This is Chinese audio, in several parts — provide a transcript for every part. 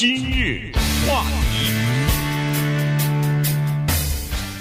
今日话题，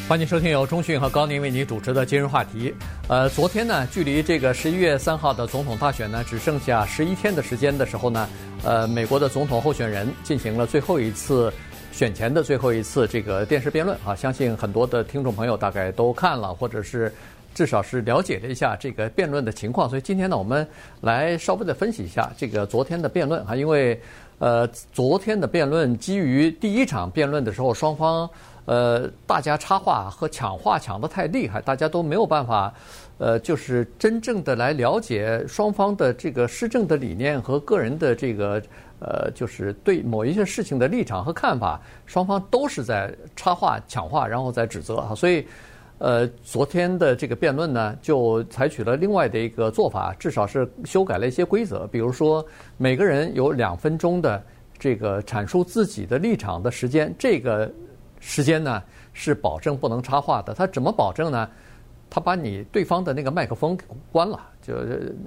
欢迎收听由中讯和高宁为您主持的今日话题。呃，昨天呢，距离这个十一月三号的总统大选呢，只剩下十一天的时间的时候呢，呃，美国的总统候选人进行了最后一次选前的最后一次这个电视辩论啊，相信很多的听众朋友大概都看了，或者是。至少是了解了一下这个辩论的情况，所以今天呢，我们来稍微的分析一下这个昨天的辩论啊，因为呃，昨天的辩论基于第一场辩论的时候，双方呃大家插话和抢话抢得太厉害，大家都没有办法呃，就是真正的来了解双方的这个施政的理念和个人的这个呃，就是对某一些事情的立场和看法，双方都是在插话抢话，然后再指责啊，所以。呃，昨天的这个辩论呢，就采取了另外的一个做法，至少是修改了一些规则。比如说，每个人有两分钟的这个阐述自己的立场的时间，这个时间呢是保证不能插话的。他怎么保证呢？他把你对方的那个麦克风关了，就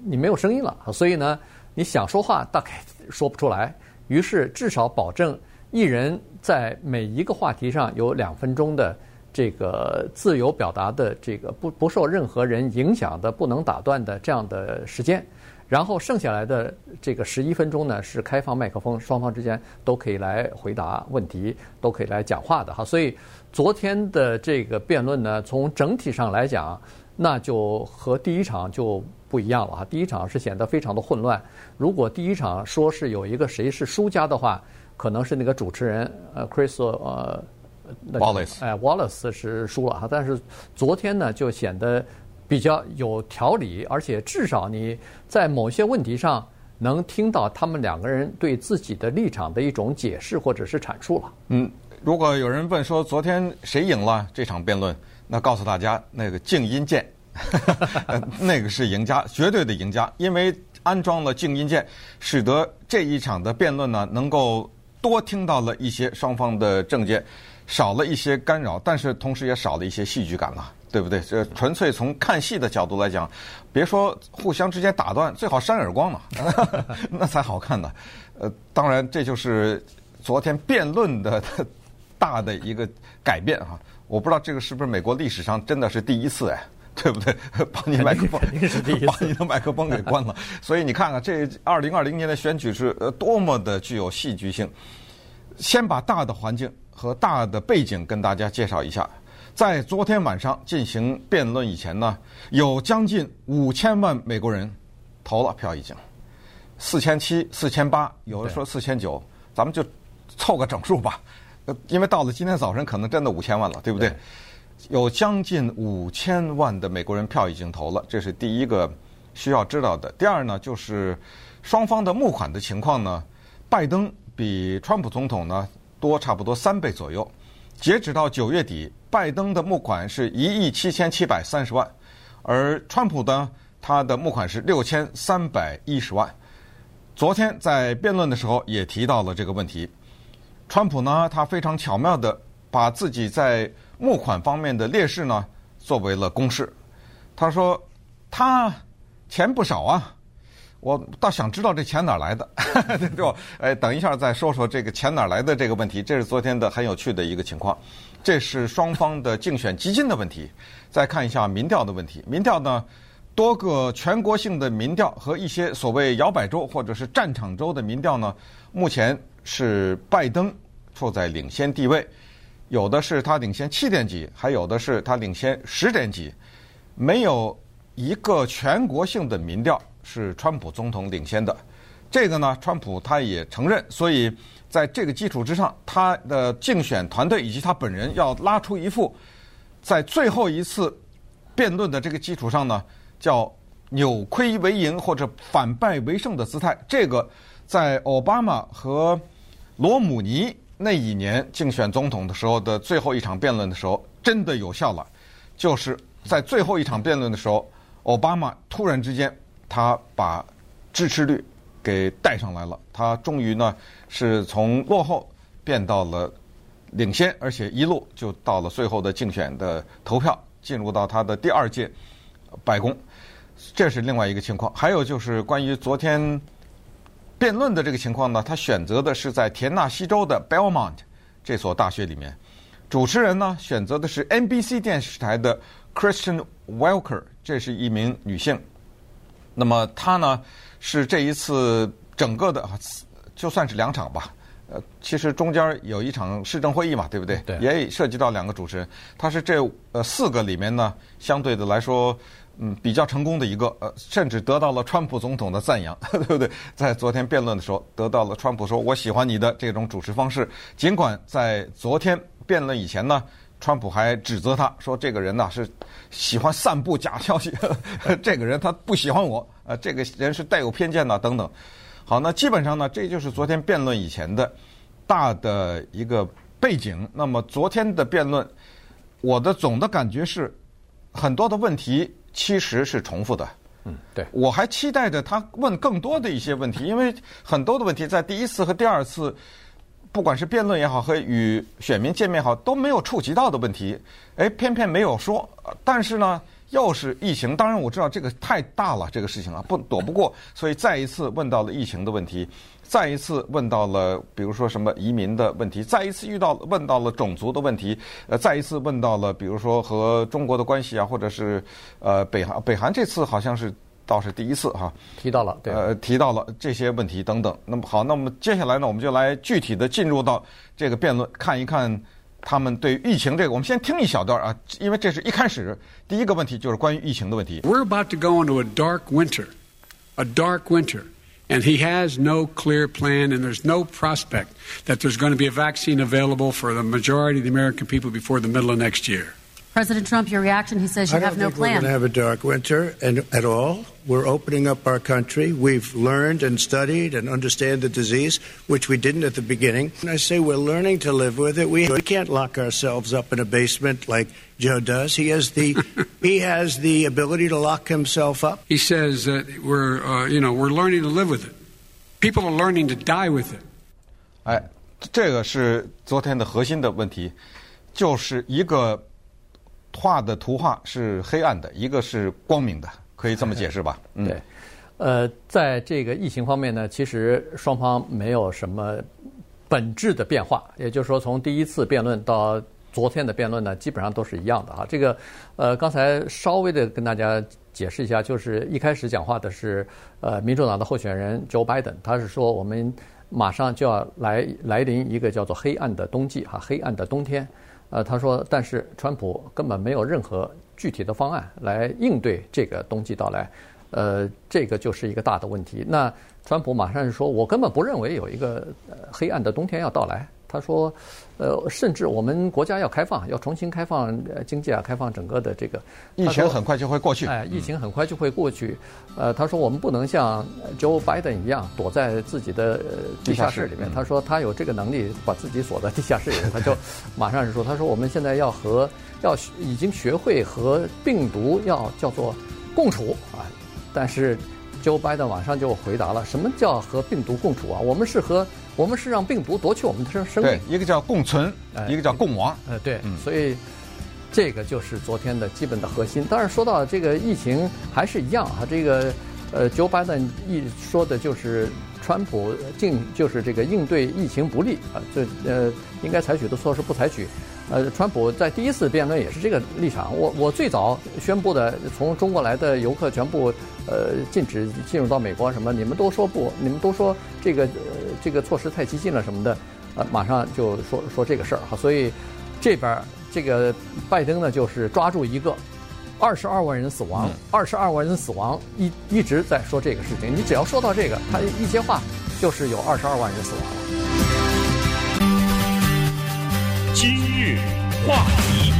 你没有声音了。所以呢，你想说话大概说不出来。于是至少保证一人在每一个话题上有两分钟的。这个自由表达的这个不不受任何人影响的、不能打断的这样的时间，然后剩下来的这个十一分钟呢，是开放麦克风，双方之间都可以来回答问题，都可以来讲话的哈。所以昨天的这个辩论呢，从整体上来讲，那就和第一场就不一样了哈。第一场是显得非常的混乱。如果第一场说是有一个谁是输家的话，可能是那个主持人呃，Chris 呃。Wallace，哎，Wallace 是输了哈，但是昨天呢就显得比较有条理，而且至少你在某些问题上能听到他们两个人对自己的立场的一种解释或者是阐述了。嗯，如果有人问说昨天谁赢了这场辩论，那告诉大家那个静音键，那个是赢家，绝对的赢家，因为安装了静音键，使得这一场的辩论呢能够多听到了一些双方的政见。少了一些干扰，但是同时也少了一些戏剧感了，对不对？这纯粹从看戏的角度来讲，别说互相之间打断，最好扇耳光嘛，那才好看呢。呃，当然这就是昨天辩论的大的一个改变哈。我不知道这个是不是美国历史上真的是第一次哎，对不对？把你麦克风，把你的麦克风给关了。所以你看看这二零二零年的选举是呃多么的具有戏剧性。先把大的环境。和大的背景跟大家介绍一下，在昨天晚上进行辩论以前呢，有将近五千万美国人投了票，已经四千七、四千八，有人说四千九，咱们就凑个整数吧。呃，因为到了今天早晨，可能真的五千万了，对不对？对。有将近五千万的美国人票已经投了，这是第一个需要知道的。第二呢，就是双方的募款的情况呢，拜登比川普总统呢。多差不多三倍左右，截止到九月底，拜登的募款是一亿七千七百三十万，而川普呢，他的募款是六千三百一十万。昨天在辩论的时候也提到了这个问题，川普呢，他非常巧妙地把自己在募款方面的劣势呢作为了公式，他说他钱不少啊。我倒想知道这钱哪来的，对吧？哎，等一下再说说这个钱哪来的这个问题，这是昨天的很有趣的一个情况。这是双方的竞选基金的问题。再看一下民调的问题，民调呢，多个全国性的民调和一些所谓摇摆州或者是战场州的民调呢，目前是拜登处在领先地位，有的是他领先七点几，还有的是他领先十点几，没有一个全国性的民调。是川普总统领先的，这个呢，川普他也承认，所以在这个基础之上，他的竞选团队以及他本人要拉出一副在最后一次辩论的这个基础上呢，叫扭亏为盈或者反败为胜的姿态。这个在奥巴马和罗姆尼那一年竞选总统的时候的最后一场辩论的时候，真的有效了，就是在最后一场辩论的时候，奥巴马突然之间。他把支持率给带上来了，他终于呢是从落后变到了领先，而且一路就到了最后的竞选的投票，进入到他的第二届白宫。这是另外一个情况。还有就是关于昨天辩论的这个情况呢，他选择的是在田纳西州的 Belmont 这所大学里面。主持人呢，选择的是 NBC 电视台的 Christian Welker，这是一名女性。那么她呢，是这一次整个的，就算是两场吧。呃，其实中间有一场市政会议嘛，对不对？对。也涉及到两个主持人，她是这呃四个里面呢，相对的来说，嗯，比较成功的一个，呃，甚至得到了川普总统的赞扬，对不对？在昨天辩论的时候，得到了川普说我喜欢你的这种主持方式。尽管在昨天辩论以前呢，川普还指责他说这个人呢是喜欢散布假消息，这个人他不喜欢我，呃，这个人是带有偏见的等等。好，那基本上呢，这就是昨天辩论以前的大的一个背景。那么昨天的辩论，我的总的感觉是，很多的问题其实是重复的。嗯，对。我还期待着他问更多的一些问题，因为很多的问题在第一次和第二次，不管是辩论也好，和与选民见面也好，都没有触及到的问题，哎，偏偏没有说。但是呢，又是疫情，当然我知道这个太大了，这个事情啊，不躲不过，所以再一次问到了疫情的问题，再一次问到了比如说什么移民的问题，再一次遇到问到了种族的问题，呃，再一次问到了比如说和中国的关系啊，或者是呃北韩，北韩这次好像是倒是第一次哈，提到了，对，呃，提到了这些问题等等。那么好，那么接下来呢，我们就来具体的进入到这个辩论，看一看。他们对疫情这个，我们先听一小段啊，因为这是一开始第一个问题，就是关于疫情的问题。We're about to go into a dark winter, a dark winter, and he has no clear plan, and there's no prospect that there's going to be a vaccine available for the majority of the American people before the middle of next year. President Trump, your reaction? He says you have no plan. We're going to have a dark winter and, at all. We're opening up our country. We've learned and studied and understand the disease, which we didn't at the beginning. And I say we're learning to live with it. We, we can't lock ourselves up in a basement like Joe does. He has the he has the ability to lock himself up. He says that we're uh, you know we're learning to live with it. People are learning to die with it. 哎，这个是昨天的核心的问题，就是一个。 画的图画是黑暗的，一个是光明的，可以这么解释吧？嗯、对，呃，在这个疫情方面呢，其实双方没有什么本质的变化，也就是说，从第一次辩论到昨天的辩论呢，基本上都是一样的啊。这个，呃，刚才稍微的跟大家解释一下，就是一开始讲话的是呃民主党的候选人 Joe Biden，他是说我们马上就要来来临一个叫做黑暗的冬季哈，黑暗的冬天。呃，他说，但是川普根本没有任何具体的方案来应对这个冬季到来，呃，这个就是一个大的问题。那川普马上就说，我根本不认为有一个黑暗的冬天要到来。他说，呃，甚至我们国家要开放，要重新开放经济啊，开放整个的这个疫情很快就会过去。哎，疫情很快就会过去。呃，他说我们不能像 Joe Biden 一样躲在自己的地下室里面。他说他有这个能力把自己锁在地下室里面，他就马上就说，他说我们现在要和要已经学会和病毒要叫做共处啊。但是 Joe Biden 马上就回答了，什么叫和病毒共处啊？我们是和我们是让病毒夺去我们的生生命，一个叫共存，一个叫共亡。呃，对，所以这个就是昨天的基本的核心。当然，说到这个疫情，还是一样啊。这个呃，Joe Biden 一说的就是川普应就是这个应对疫情不利啊，这呃应该采取的措施不采取。呃，川普在第一次辩论也是这个立场。我我最早宣布的，从中国来的游客全部呃禁止进入到美国什么，你们都说不，你们都说这个。呃这个措施太激进了什么的，呃，马上就说说这个事儿哈，所以这边这个拜登呢，就是抓住一个二十二万人死亡，二十二万人死亡，一一直在说这个事情。你只要说到这个，他一接话就是有二十二万人死亡了。今日话题，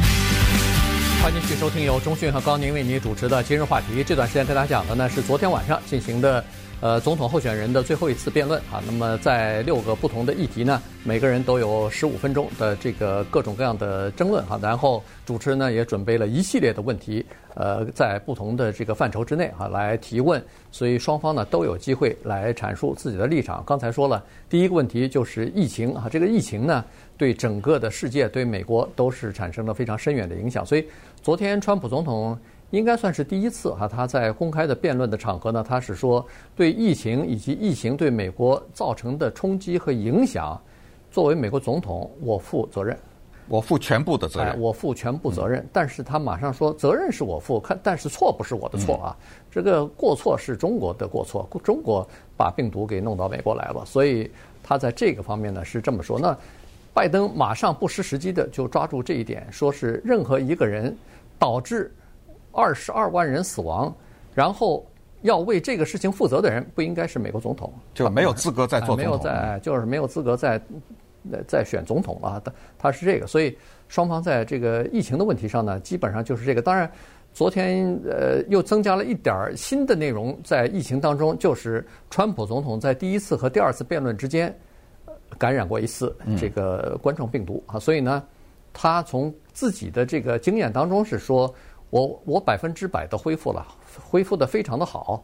欢迎继续收听由中讯和高宁为您主持的今日话题。这段时间跟大家讲的呢是昨天晚上进行的。呃，总统候选人的最后一次辩论啊，那么在六个不同的议题呢，每个人都有十五分钟的这个各种各样的争论哈，然后主持人呢也准备了一系列的问题，呃，在不同的这个范畴之内哈来提问，所以双方呢都有机会来阐述自己的立场。刚才说了，第一个问题就是疫情哈，这个疫情呢对整个的世界对美国都是产生了非常深远的影响，所以昨天川普总统。应该算是第一次哈，他在公开的辩论的场合呢，他是说对疫情以及疫情对美国造成的冲击和影响，作为美国总统，我负责任。我负全部的责任，哎、我负全部责任。嗯、但是他马上说，责任是我负，看，但是错不是我的错啊，嗯、这个过错是中国的过错，中国把病毒给弄到美国来了，所以他在这个方面呢是这么说。那拜登马上不失时机的就抓住这一点，说是任何一个人导致二十二万人死亡，然后要为这个事情负责的人，不应该是美国总统，就没有资格再做总统，没有在，就是没有资格再。在选总统了，他他是这个，所以双方在这个疫情的问题上呢，基本上就是这个。当然，昨天呃又增加了一点新的内容，在疫情当中，就是川普总统在第一次和第二次辩论之间感染过一次这个冠状病毒啊，所以呢，他从自己的这个经验当中是说，我我百分之百的恢复了，恢复得非常的好。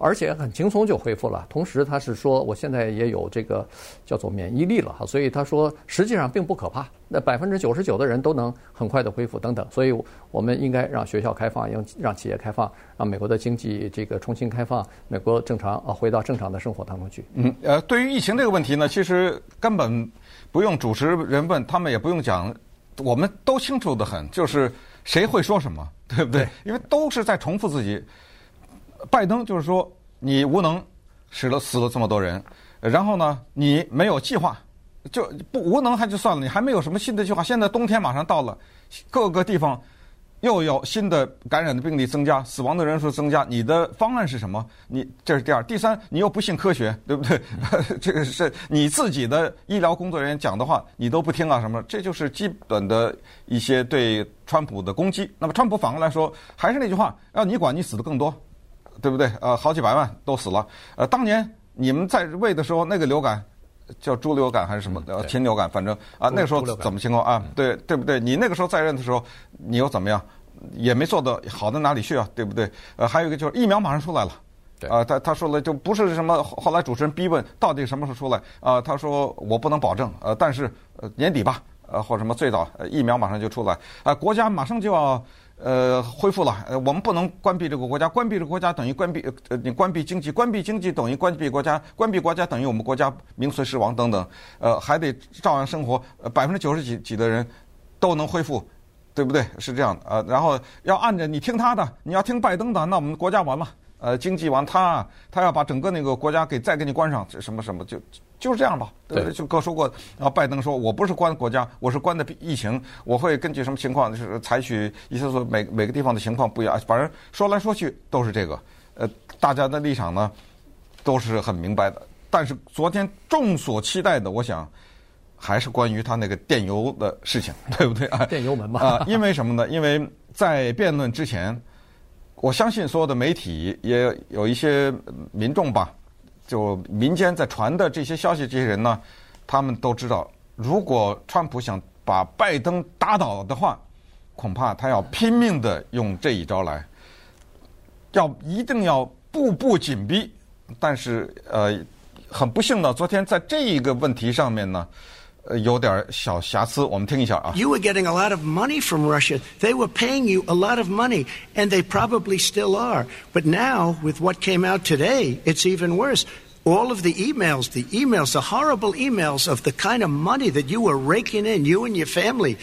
而且很轻松就恢复了。同时，他是说我现在也有这个叫做免疫力了哈，所以他说实际上并不可怕。那百分之九十九的人都能很快的恢复等等。所以我们应该让学校开放，让让企业开放，让美国的经济这个重新开放，美国正常啊回到正常的生活当中去。嗯呃，对于疫情这个问题呢，其实根本不用主持人问，他们也不用讲，我们都清楚得很，就是谁会说什么，对不对？因为都是在重复自己。拜登就是说，你无能，使了死了这么多人，然后呢，你没有计划，就不无能还就算了，你还没有什么新的计划。现在冬天马上到了，各个地方又有新的感染的病例增加，死亡的人数增加，你的方案是什么？你这是第二，第三，你又不信科学，对不对？这个是你自己的医疗工作人员讲的话，你都不听啊？什么？这就是基本的一些对川普的攻击。那么川普反过来说，还是那句话，要你管，你死的更多。对不对？呃，好几百万都死了。呃，当年你们在位的时候，那个流感叫猪流感还是什么？呃，禽流感，反正啊，那个时候怎么情况啊？对对不对？你那个时候在任的时候，你又怎么样？也没做到好到哪里去啊？对不对？呃，还有一个就是疫苗马上出来了。对。啊，他他说了，就不是什么后来主持人逼问到底什么时候出来啊？他说我不能保证，呃，但是呃年底吧，呃或者什么最早疫苗马上就出来啊，国家马上就要。呃，恢复了。呃，我们不能关闭这个国家，关闭这个国家等于关闭呃，你关闭经济，关闭经济等于关闭国家，关闭国家等于我们国家名存实亡等等。呃，还得照样生活。呃，百分之九十几几的人都能恢复，对不对？是这样的。呃，然后要按着你听他的，你要听拜登的，那我们国家完了。呃，经济完，他他要把整个那个国家给再给你关上，什么什么就就是这样吧。对，就哥说过，然后拜登说，我不是关国家，我是关的疫情，我会根据什么情况，就是采取一些说每每个地方的情况不一样，反正说来说去都是这个。呃，大家的立场呢都是很明白的。但是昨天众所期待的，我想还是关于他那个电邮的事情，对不对啊？电邮门嘛。啊，因为什么呢？因为在辩论之前。我相信所有的媒体也有一些民众吧，就民间在传的这些消息，这些人呢，他们都知道，如果川普想把拜登打倒的话，恐怕他要拼命的用这一招来，要一定要步步紧逼。但是呃，很不幸的，昨天在这一个问题上面呢。有点小瑕疵，我们听一下啊。You were getting a lot of money from Russia. They were paying you a lot of money, and they probably still are. But now, with what came out today, it's even worse. All of the emails, the emails, the horrible emails of the kind of money that you were raking in, you and your family.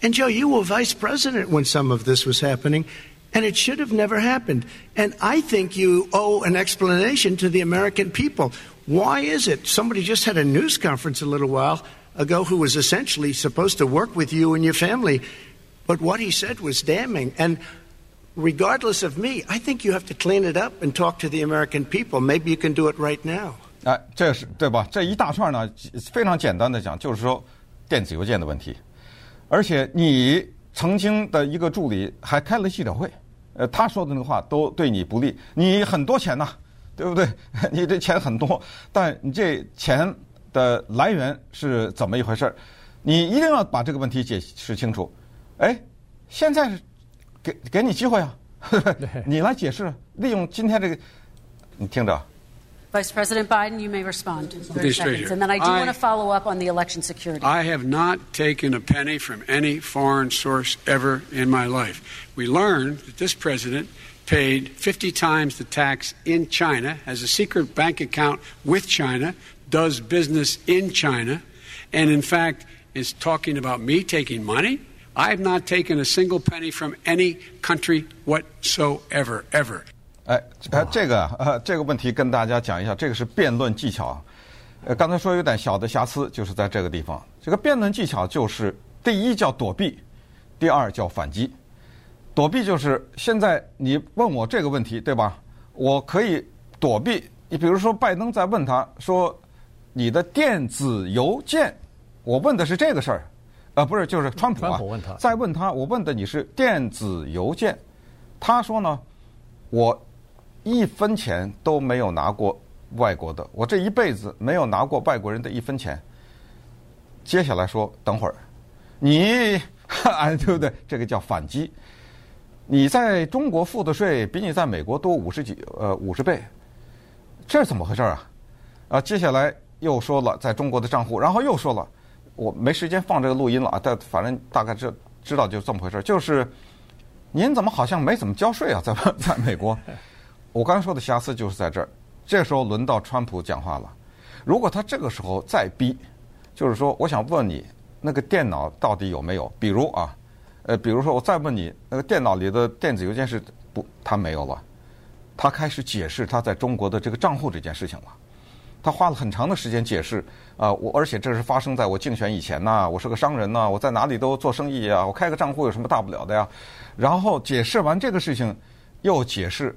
And Joe, you were vice president when some of this was happening, and it should have never happened. And I think you owe an explanation to the American people. Why is it? Somebody just had a news conference a little while ago who was essentially supposed to work with you and your family. But what he said was damning. And regardless of me, I think you have to clean it up and talk to the American people. Maybe you can do it right now. 哎，这是对吧？这一大串呢，非常简单的讲，就是说电子邮件的问题。而且你曾经的一个助理还开了记者会，呃，他说的那个话都对你不利。你很多钱呐，对不对？你这钱很多，但你这钱。 的来源是怎么一回事儿？你一定要把这个问题解释清楚。哎，现在是给给你机会啊，你来解释。利用今天这个，你听着， Vice President Biden, you may respond. 30 Be straight seconds. here. And then I do I- want to follow up on the election security. I have not taken a penny from any foreign source ever in my life. We learned that this president paid 50 times the tax in China, has a secret bank account with China, does business in China, and in fact is talking about me taking money. I have not taken a single penny from any country whatsoever, ever. 哎，呃，这个呃，这个问题跟大家讲一下，这个是辩论技巧。呃，刚才说有点小的瑕疵，就是在这个地方。这个辩论技巧就是第一叫躲避，第二叫反击。躲避就是现在你问我这个问题，对吧？我可以躲避。你比如说拜登在问他说你的电子邮件，我问的是这个事儿，呃，不是，就是川普啊，川普问他再问他，我问的你是电子邮件，他说呢，我一分钱都没有拿过外国的，我这一辈子没有拿过外国人的一分钱。接下来说，等会儿，你，哎，对不对？这个叫反击。你在中国付的税比你在美国多五十几，呃，五十倍，这是怎么回事啊？啊，接下来又说了在中国的账户，然后又说了，我没时间放这个录音了啊，但反正大概知知道就这么回事，就是您怎么好像没怎么交税啊，在 在美国？我刚才说的瑕疵就是在这儿。这时候轮到川普讲话了，如果他这个时候再逼，就是说，我想问你那个电脑到底有没有？比如啊，呃，比如说我再问你，那个电脑里的电子邮件是不，他没有了，他开始解释他在中国的这个账户这件事情了。他花了很长的时间解释啊，我而且这是发生在我竞选以前呐，我是个商人呐，我在哪里都做生意啊，我开个账户有什么大不了的呀？然后解释完这个事情，又解释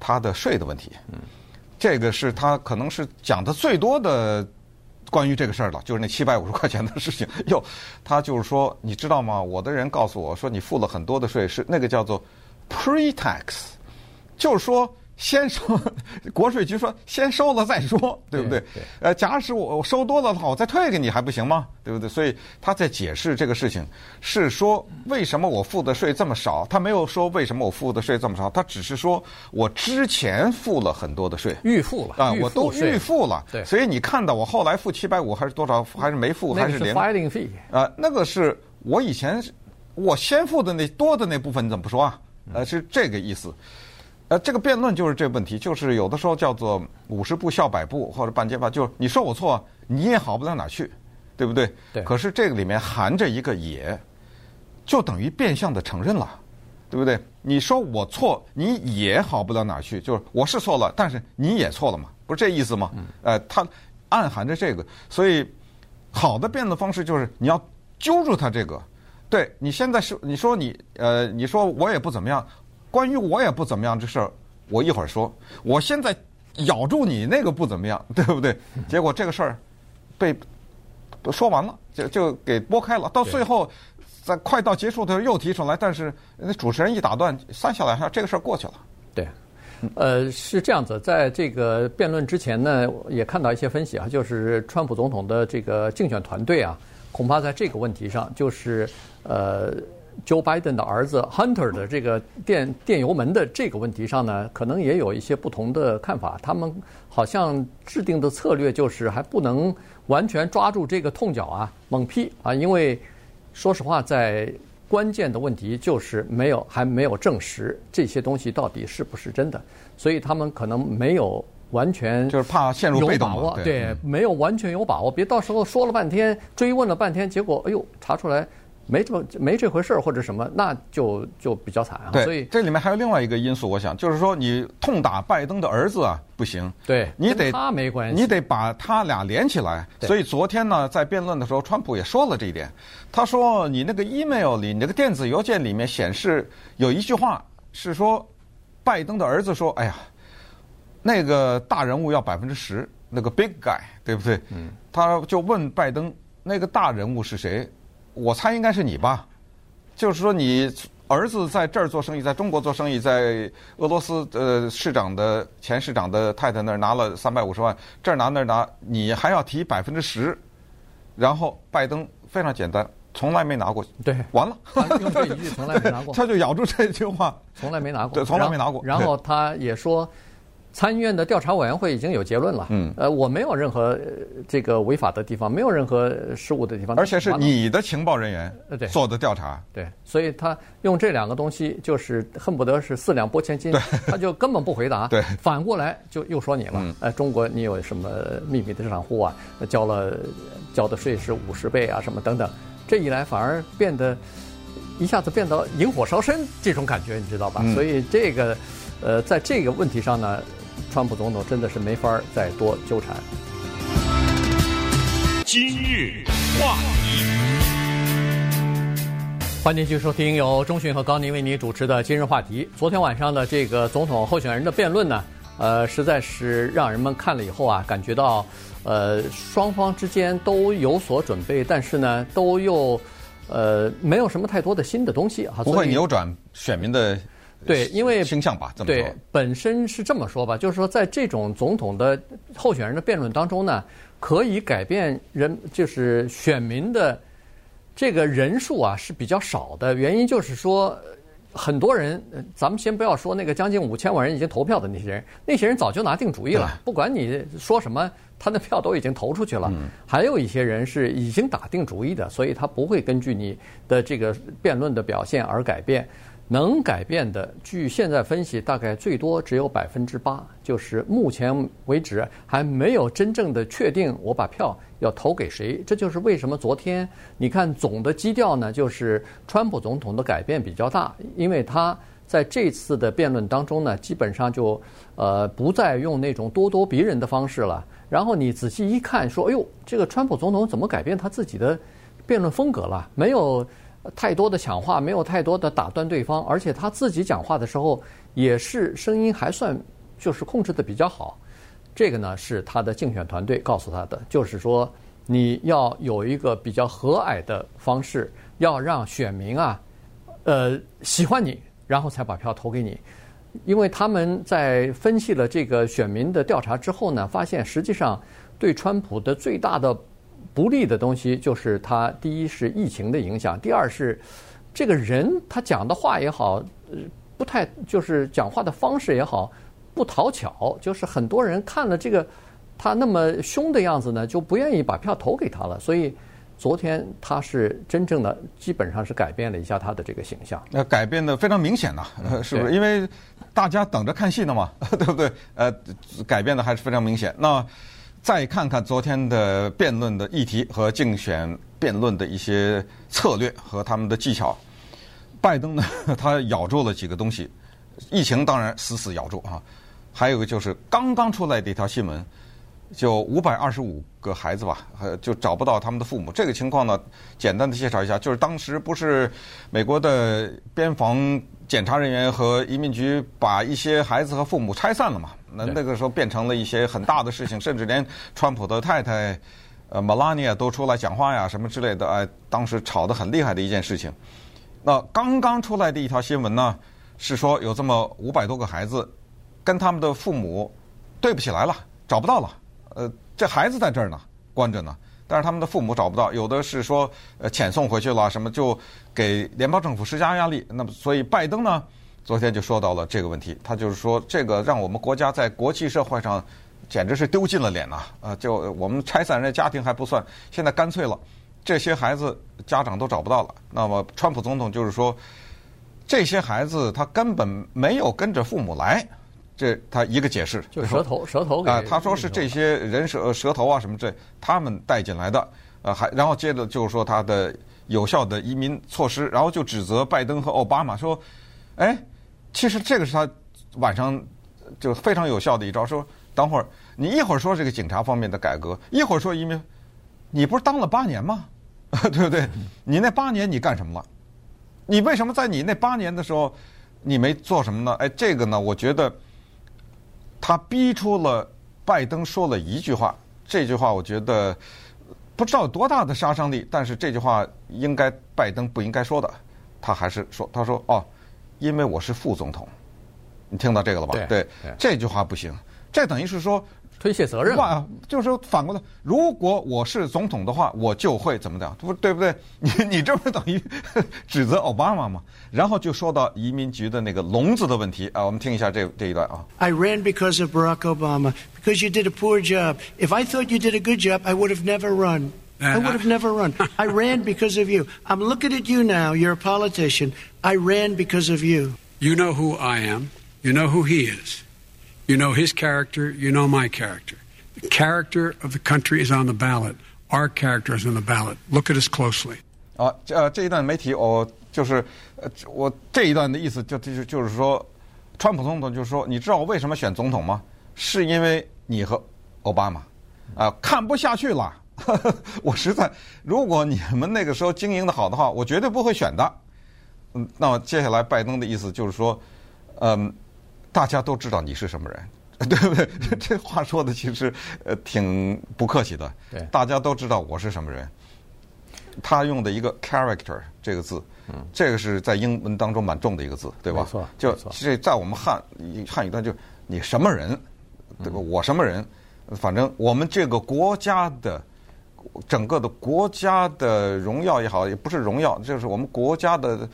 他的税的问题。嗯，这个是他可能是讲的最多的关于这个事儿了，就是那七百五十块钱的事情。又，他就是说，你知道吗？我的人告诉我说，你付了很多的税，是那个叫做 pre-tax，就是说。先收，国税局说先收了再说，对不对？对。呃，假使我我收多了的话，我再退给你还不行吗？对不对？所以他在解释这个事情，是说为什么我付的税这么少？他没有说为什么我付的税这么少，他只是说我之前付了很多的税，预付了啊，我都预付了。对。所以你看到我后来付七百五还是多少？还是没付？还是零？那是 filing fee。啊，那个是我以前我先付的那多的那部分，你怎么不说啊？呃，是这个意思。呃，这个辩论就是这个问题，就是有的时候叫做五十步笑百步或者半截吧，就是你说我错，你也好不到哪去，对不对？对。可是这个里面含着一个也，就等于变相的承认了，对不对？你说我错，你也好不到哪去，就是我是错了，但是你也错了嘛，不是这意思吗？嗯。呃，它暗含着这个，所以好的辩论方式就是你要揪住他这个，对你现在是你说你呃你说我也不怎么样。关于我也不怎么样这事儿，我一会儿说。我现在咬住你那个不怎么样，对不对？结果这个事儿被说完了，就就给拨开了。到最后，在快到结束的时候又提出来，但是那主持人一打断，三下两下，这个事儿过去了。对，呃，是这样子。在这个辩论之前呢，也看到一些分析啊，就是川普总统的这个竞选团队啊，恐怕在这个问题上，就是呃。Joe Biden 的儿子 Hunter 的这个电电油门的这个问题上呢，可能也有一些不同的看法。他们好像制定的策略就是还不能完全抓住这个痛脚啊，猛劈啊，因为说实话，在关键的问题就是没有还没有证实这些东西到底是不是真的，所以他们可能没有完全就是怕陷入被动对，没有完全有把握，别到时候说了半天，追问了半天，结果哎呦查出来。没这么没这回事儿或者什么，那就就比较惨啊。对，所以这里面还有另外一个因素，我想就是说，你痛打拜登的儿子啊，不行。对，你得他没关系，你得把他俩连起来。所以昨天呢，在辩论的时候，川普也说了这一点。他说：“你那个 email 里，你那个电子邮件里面显示有一句话是说，拜登的儿子说，哎呀，那个大人物要百分之十，那个 big guy，对不对？嗯。他就问拜登，那个大人物是谁？”我猜应该是你吧，就是说你儿子在这儿做生意，在中国做生意，在俄罗斯呃市长的前市长的太太那儿拿了三百五十万，这儿拿那儿拿，你还要提百分之十，然后拜登非常简单，从来没拿过，对，完了，用这一句从来没拿过，他就咬住这句话，从来没拿过，对，从来没拿过，然后他也说。参议院的调查委员会已经有结论了。嗯，呃，我没有任何这个违法的地方，没有任何失误的地方。而且是你的情报人员做的调查。对，所以他用这两个东西，就是恨不得是四两拨千斤，他就根本不回答。对，反过来就又说你了。呃，中国你有什么秘密的资产户啊？交了交的税是五十倍啊，什么等等。这一来反而变得一下子变得引火烧身这种感觉，你知道吧？所以这个。呃，在这个问题上呢，川普总统真的是没法再多纠缠。今日话题，欢迎继续收听由中讯和高宁为您主持的今日话题。昨天晚上的这个总统候选人的辩论呢，呃，实在是让人们看了以后啊，感觉到呃双方之间都有所准备，但是呢，都又呃没有什么太多的新的东西啊，不会扭转选民的。对，因为倾向吧，这么说。对，本身是这么说吧，就是说，在这种总统的候选人的辩论当中呢，可以改变人，就是选民的这个人数啊是比较少的。原因就是说，很多人，咱们先不要说那个将近五千万人已经投票的那些人，那些人早就拿定主意了，不管你说什么，他的票都已经投出去了。还有一些人是已经打定主意的，所以他不会根据你的这个辩论的表现而改变。能改变的，据现在分析，大概最多只有百分之八，就是目前为止还没有真正的确定我把票要投给谁。这就是为什么昨天你看总的基调呢，就是川普总统的改变比较大，因为他在这次的辩论当中呢，基本上就呃不再用那种咄咄逼人的方式了。然后你仔细一看，说，哎呦，这个川普总统怎么改变他自己的辩论风格了？没有。太多的抢话，没有太多的打断对方，而且他自己讲话的时候也是声音还算就是控制得比较好。这个呢是他的竞选团队告诉他的，就是说你要有一个比较和蔼的方式，要让选民啊，呃喜欢你，然后才把票投给你。因为他们在分析了这个选民的调查之后呢，发现实际上对川普的最大的。不利的东西就是他第一是疫情的影响，第二是这个人他讲的话也好，不太就是讲话的方式也好，不讨巧，就是很多人看了这个他那么凶的样子呢，就不愿意把票投给他了。所以昨天他是真正的基本上是改变了一下他的这个形象。那改变的非常明显呐，是不是？因为大家等着看戏呢嘛，对不对？呃，改变的还是非常明显。那。再看看昨天的辩论的议题和竞选辩论的一些策略和他们的技巧，拜登呢，他咬住了几个东西，疫情当然死死咬住啊，还有个就是刚刚出来的一条新闻，就五百二十五个孩子吧，就找不到他们的父母。这个情况呢，简单的介绍一下，就是当时不是美国的边防检查人员和移民局把一些孩子和父母拆散了嘛？那那个时候变成了一些很大的事情，甚至连川普的太太，呃，Melania 都出来讲话呀，什么之类的，哎，当时吵得很厉害的一件事情。那刚刚出来的一条新闻呢，是说有这么五百多个孩子跟他们的父母对不起来了，找不到了。呃，这孩子在这儿呢，关着呢，但是他们的父母找不到，有的是说呃遣送回去了，什么就给联邦政府施加压力。那么，所以拜登呢？昨天就说到了这个问题，他就是说，这个让我们国家在国际社会上简直是丢尽了脸呐！啊，就我们拆散人家家庭还不算，现在干脆了，这些孩子家长都找不到了。那么，川普总统就是说，这些孩子他根本没有跟着父母来，这他一个解释。就舌头，舌头啊，他说是这些人舌舌头啊什么这他们带进来的，呃，还然后接着就是说他的有效的移民措施，然后就指责拜登和奥巴马说，哎。其实这个是他晚上就非常有效的一招，说等会儿你一会儿说这个警察方面的改革，一会儿说移民，你不是当了八年吗？对不对？你那八年你干什么了？你为什么在你那八年的时候你没做什么呢？哎，这个呢，我觉得他逼出了拜登说了一句话，这句话我觉得不知道有多大的杀伤力，但是这句话应该拜登不应该说的，他还是说，他说哦。因为我是副总统，你听到这个了吧？对，对，这句话不行，这等于是说推卸责任。啊，就是说反过来，如果我是总统的话，我就会怎么样，不对不对？你你这不等于指责奥巴马吗？然后就说到移民局的那个笼子的问题啊，我们听一下这这一段啊。I ran because of Barack Obama, because you did a poor job. If I thought you did a good job, I would have never run. I would have never run. I ran because of you. I'm looking at you now. You're a politician. I ran because of you. You know who I am. You know who he is. You know his character. You know my character. The character of the country is on the ballot. Our character is on the ballot. Look at us closely. 啊，呃，这一段媒体我就是，呃，我这一段的意思就就就是说，川普总统就是说，你知道我为什么选总统吗？是因为你和奥巴马，啊，看不下去了。 我实在，如果你们那个时候经营的好的话，我绝对不会选的。嗯，那么接下来拜登的意思就是说，嗯，大家都知道你是什么人，对不对？这话说的其实呃挺不客气的。对，大家都知道我是什么人。他用的一个 character 这个字，嗯，这个是在英文当中蛮重的一个字，对吧？没错，就这在我们汉汉语当中，就你什么人，对吧？我什么人？反正我们这个国家的。整个的国家的荣耀也好，也不是荣耀，就是我们国家的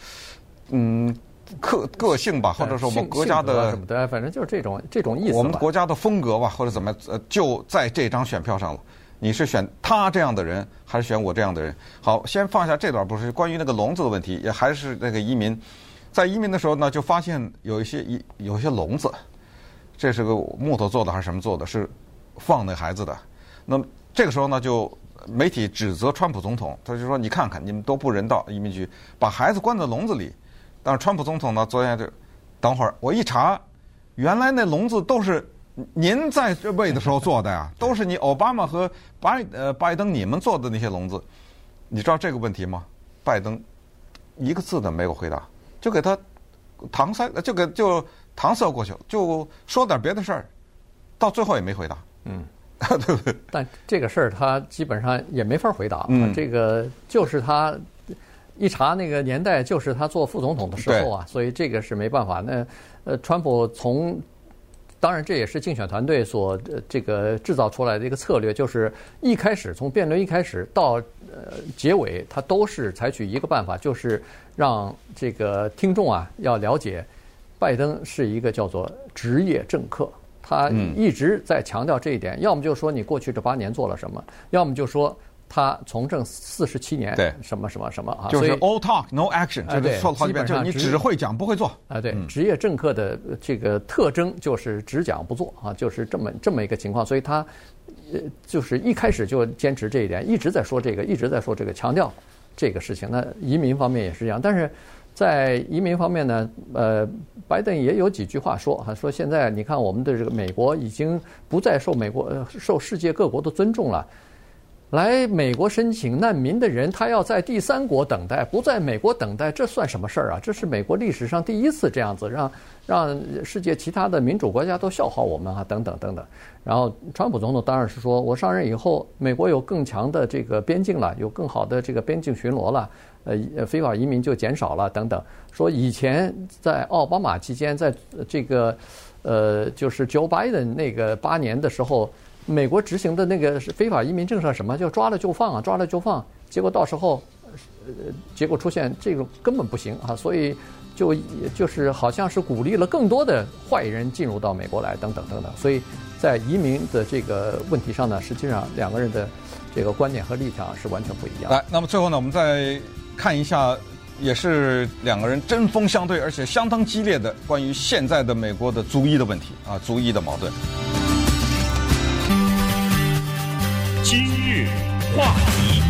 嗯个个性吧，或者说我们国家的什么的，反正就是这种这种意思。我们国家的风格吧，或者怎么呃，就在这张选票上了。你是选他这样的人，还是选我这样的人？好，先放下这段，不是关于那个笼子的问题，也还是那个移民。在移民的时候呢，就发现有一些一有一些笼子，这是个木头做的还是什么做的？是放那孩子的。那么这个时候呢，就。媒体指责川普总统，他就说：“你看看，你们都不人道，移民局把孩子关在笼子里。”但是川普总统呢，昨天就等会儿，我一查，原来那笼子都是您在这位的时候做的呀，都是你奥巴马和拜呃拜登你们做的那些笼子。你知道这个问题吗？拜登一个字都没有回答，就给他搪塞，就给就搪塞过去了，就说点别的事儿，到最后也没回答。嗯。对不对？但这个事儿他基本上也没法回答。嗯，这个就是他一查那个年代，就是他做副总统的时候啊，所以这个是没办法。那呃，川普从当然这也是竞选团队所这个制造出来的一个策略，就是一开始从辩论一开始到呃结尾，他都是采取一个办法，就是让这个听众啊要了解，拜登是一个叫做职业政客。他一直在强调这一点，要么就说你过去这八年做了什么，要么就说他从政四十七年，对，什么什么什么啊，就是 all talk no action，就是说基本上你只会讲不会做啊，对，职业政客的这个特征就是只讲不做啊，就是这么这么一个情况，所以他呃就是一开始就坚持这一点，一直在说这个，一直在说这个，强调这个事情。那移民方面也是一样，但是。在移民方面呢，呃，拜登也有几句话说哈，说现在你看我们的这个美国已经不再受美国受世界各国的尊重了。来美国申请难民的人，他要在第三国等待，不在美国等待，这算什么事儿啊？这是美国历史上第一次这样子，让让世界其他的民主国家都笑话我们啊，等等等等。然后，川普总统当然是说，我上任以后，美国有更强的这个边境了，有更好的这个边境巡逻了，呃，非法移民就减少了，等等。说以前在奥巴马期间，在这个呃，就是 Joe Biden 那个八年的时候。美国执行的那个非法移民政策，什么叫抓了就放啊？抓了就放，结果到时候，呃，结果出现这种根本不行啊，所以就就是好像是鼓励了更多的坏人进入到美国来，等等等等。所以在移民的这个问题上呢，实际上两个人的这个观点和立场是完全不一样。来，那么最后呢，我们再看一下，也是两个人针锋相对，而且相当激烈的关于现在的美国的族裔的问题啊，族裔的矛盾。今日话题，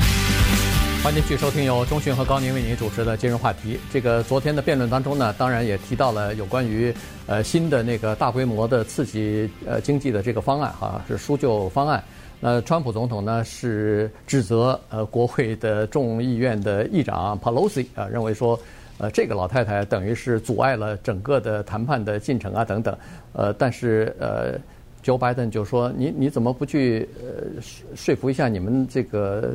欢迎继续收听由中讯和高宁为您主持的今日话题。这个昨天的辩论当中呢，当然也提到了有关于呃新的那个大规模的刺激呃经济的这个方案哈，是纾救方案。那川普总统呢是指责呃国会的众议院的议长 Pelosi 啊，认为说呃这个老太太等于是阻碍了整个的谈判的进程啊等等。呃，但是呃。Joe Biden 就说：“你你怎么不去呃说服一下你们这个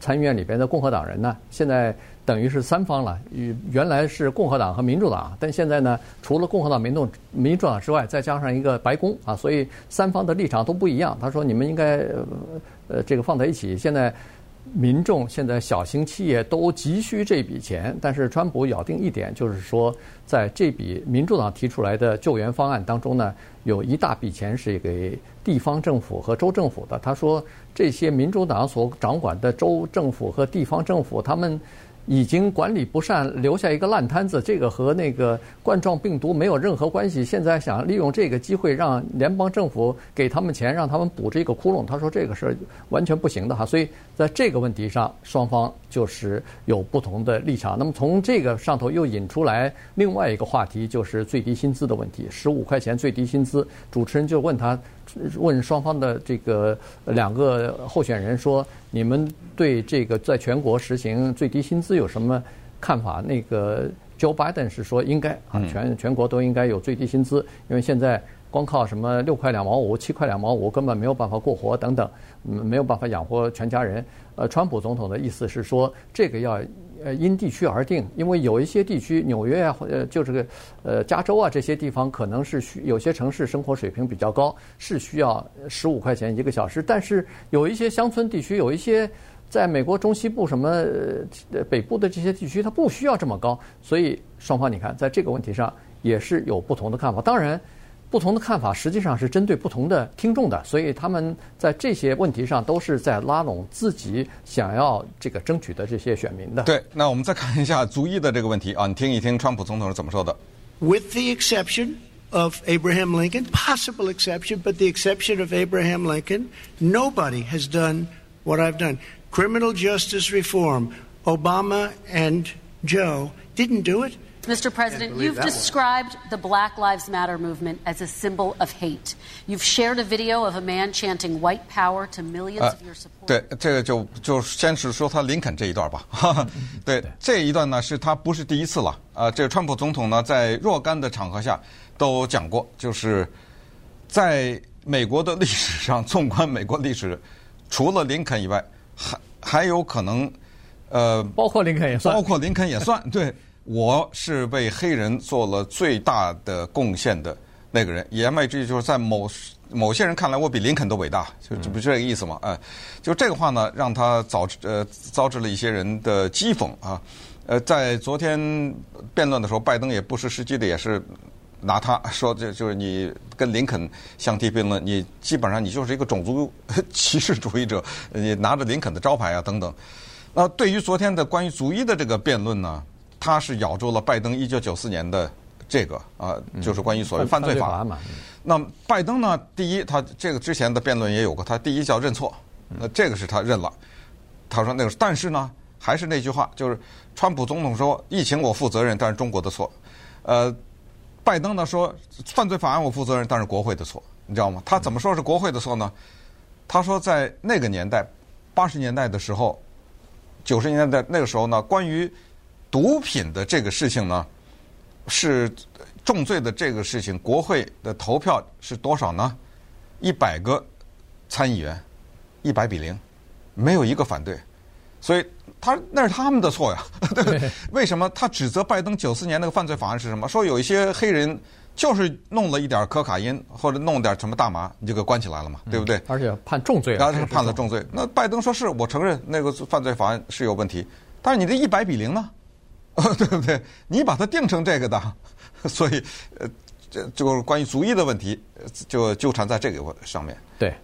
参议院里边的共和党人呢，现在等于是三方了。与原来是共和党和民主党，但现在呢，除了共和党、民众、民主党之外，再加上一个白宫啊，所以三方的立场都不一样。他说：“你们应该呃这个放在一起。”现在。民众现在小型企业都急需这笔钱，但是川普咬定一点，就是说，在这笔民主党提出来的救援方案当中呢，有一大笔钱是给地方政府和州政府的。他说，这些民主党所掌管的州政府和地方政府，他们。已经管理不善，留下一个烂摊子，这个和那个冠状病毒没有任何关系。现在想利用这个机会让联邦政府给他们钱，让他们补这个窟窿。他说这个是完全不行的哈。所以在这个问题上，双方就是有不同的立场。那么从这个上头又引出来另外一个话题，就是最低薪资的问题，十五块钱最低薪资。主持人就问他。问双方的这个两个候选人说：“你们对这个在全国实行最低薪资有什么看法？”那个 Joe Biden 是说应该啊，全全国都应该有最低薪资，因为现在光靠什么六块两毛五、七块两毛五根本没有办法过活等等，没有办法养活全家人。呃，川普总统的意思是说，这个要。呃，因地区而定，因为有一些地区，纽约啊，呃，就这个，呃，加州啊，这些地方可能是需有些城市生活水平比较高，是需要十五块钱一个小时。但是有一些乡村地区，有一些在美国中西部什么呃北部的这些地区，它不需要这么高。所以双方你看，在这个问题上也是有不同的看法。当然。不同的看法实际上是针对不同的听众的，所以他们在这些问题上都是在拉拢自己想要这个争取的这些选民的。对，那我们再看一下族裔的这个问题啊，你听一听川普总统是怎么说的。With the exception of Abraham Lincoln, possible exception, but the exception of Abraham Lincoln, nobody has done what I've done. Criminal justice reform, Obama and Joe didn't do it. Mr. President, you've described the Black Lives Matter movement as a symbol of hate. You've shared a video of a man chanting white power to millions of your supporters. 对，这个就就先是说他林肯这一段吧。对，这一段呢是他不是第一次了。啊，这个川普总统呢在若干的场合下都讲过，就是在美国的历史上，纵观美国历史，除了林肯以外，还还有可能，呃，包括林肯也算，包括林肯也算，对。我是为黑人做了最大的贡献的那个人，言外之意就是在某某些人看来，我比林肯都伟大，就这不是这个意思吗？哎，就这个话呢，让他遭呃遭致了一些人的讥讽啊。呃，在昨天辩论的时候，拜登也不失时机的，也是拿他 说，这就是你跟林肯相提并论，你基本上你就是一个种族 歧视主义者，你拿着林肯的招牌啊等等。那对于昨天的关于族裔的这个辩论呢？他是咬住了拜登一九九四年的这个啊，就是关于所谓犯罪法案嘛。那拜登呢，第一，他这个之前的辩论也有过，他第一叫认错，那这个是他认了。他说那个，但是呢，还是那句话，就是川普总统说疫情我负责任，但是中国的错。呃，拜登呢说犯罪法案我负责任，但是国会的错，你知道吗？他怎么说是国会的错呢？他说在那个年代，八十年代的时候，九十年代那个时候呢，关于毒品的这个事情呢，是重罪的这个事情，国会的投票是多少呢？一百个参议员，一百比零，没有一个反对，所以他那是他们的错呀，对不对？为什么他指责拜登九四年那个犯罪法案是什么？说有一些黑人就是弄了一点可卡因或者弄点什么大麻，你就给关起来了嘛，对不对？而且判重罪，然后是判了重罪。那拜登说是我承认那个犯罪法案是有问题，但是你的一百比零呢？对不对？你把它定成这个的，所以呃，这就是关于族裔的问题，就纠缠在这个上面。对。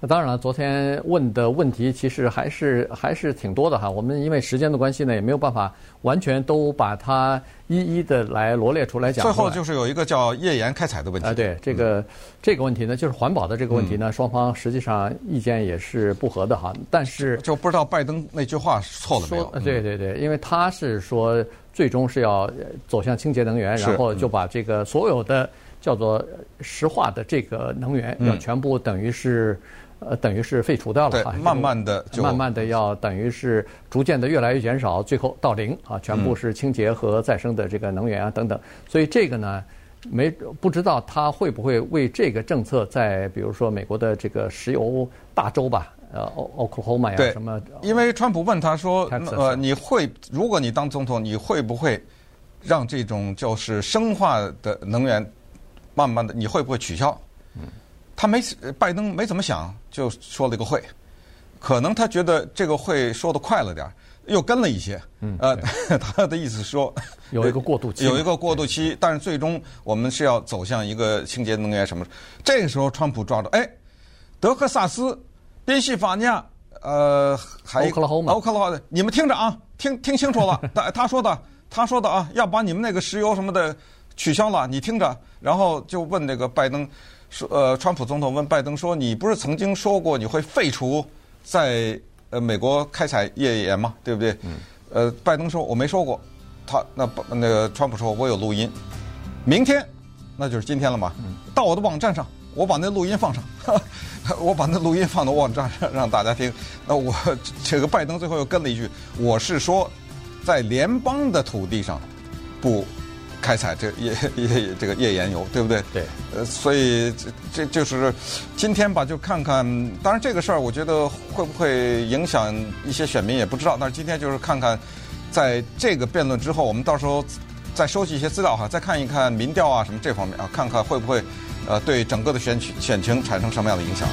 那当然了，昨天问的问题其实还是还是挺多的哈。我们因为时间的关系呢，也没有办法完全都把它一一的来罗列出来讲。最后就是有一个叫页岩开采的问题。啊，对，这个、嗯、这个问题呢，就是环保的这个问题呢，双方实际上意见也是不合的哈。但是就不知道拜登那句话错了没有？对对对，因为他是说最终是要走向清洁能源，然后就把这个所有的叫做石化的这个能源要全部等于是。呃，等于是废除掉了哈，慢慢的，慢慢的要等于是逐渐的越来越减少，最后到零啊，全部是清洁和再生的这个能源啊等等。所以这个呢，没不知道他会不会为这个政策在比如说美国的这个石油大州吧，呃，奥奥克拉荷马呀，对什么？因为川普问他说，呃，你会如果你当总统，你会不会让这种就是生化的能源慢慢的，你会不会取消？嗯，他没拜登没怎么想，就说了一个会，可能他觉得这个会说的快了点儿，又跟了一些。嗯，呃，他的意思是说有一个过渡期，有一个过渡期，但是最终我们是要走向一个清洁能源什么？这个时候，川普抓住，哎，德克萨斯。宾夕法尼亚，呃，还有奥克拉荷马，奥克拉荷马，你们听着啊，听听清楚了，他他说的，他说的啊，要把你们那个石油什么的取消了，你听着。然后就问那个拜登，说，呃，川普总统问拜登说，你不是曾经说过你会废除在呃美国开采页岩吗？对不对？嗯。呃，拜登说我没说过，他那那个川普说我有录音，明天，那就是今天了嘛，到我的网站上。我把那录音放上，我把那录音放到网站上让大家听。那我这个拜登最后又跟了一句：“我是说，在联邦的土地上不开采这页 页这个页岩油，对不对？”对。呃，所以这这就是今天吧，就看看。当然这个事儿，我觉得会不会影响一些选民也不知道。但是今天就是看看，在这个辩论之后，我们到时候再收集一些资料哈，再看一看民调啊什么这方面啊，看看会不会。呃，对整个的选举选情产生什么样的影响？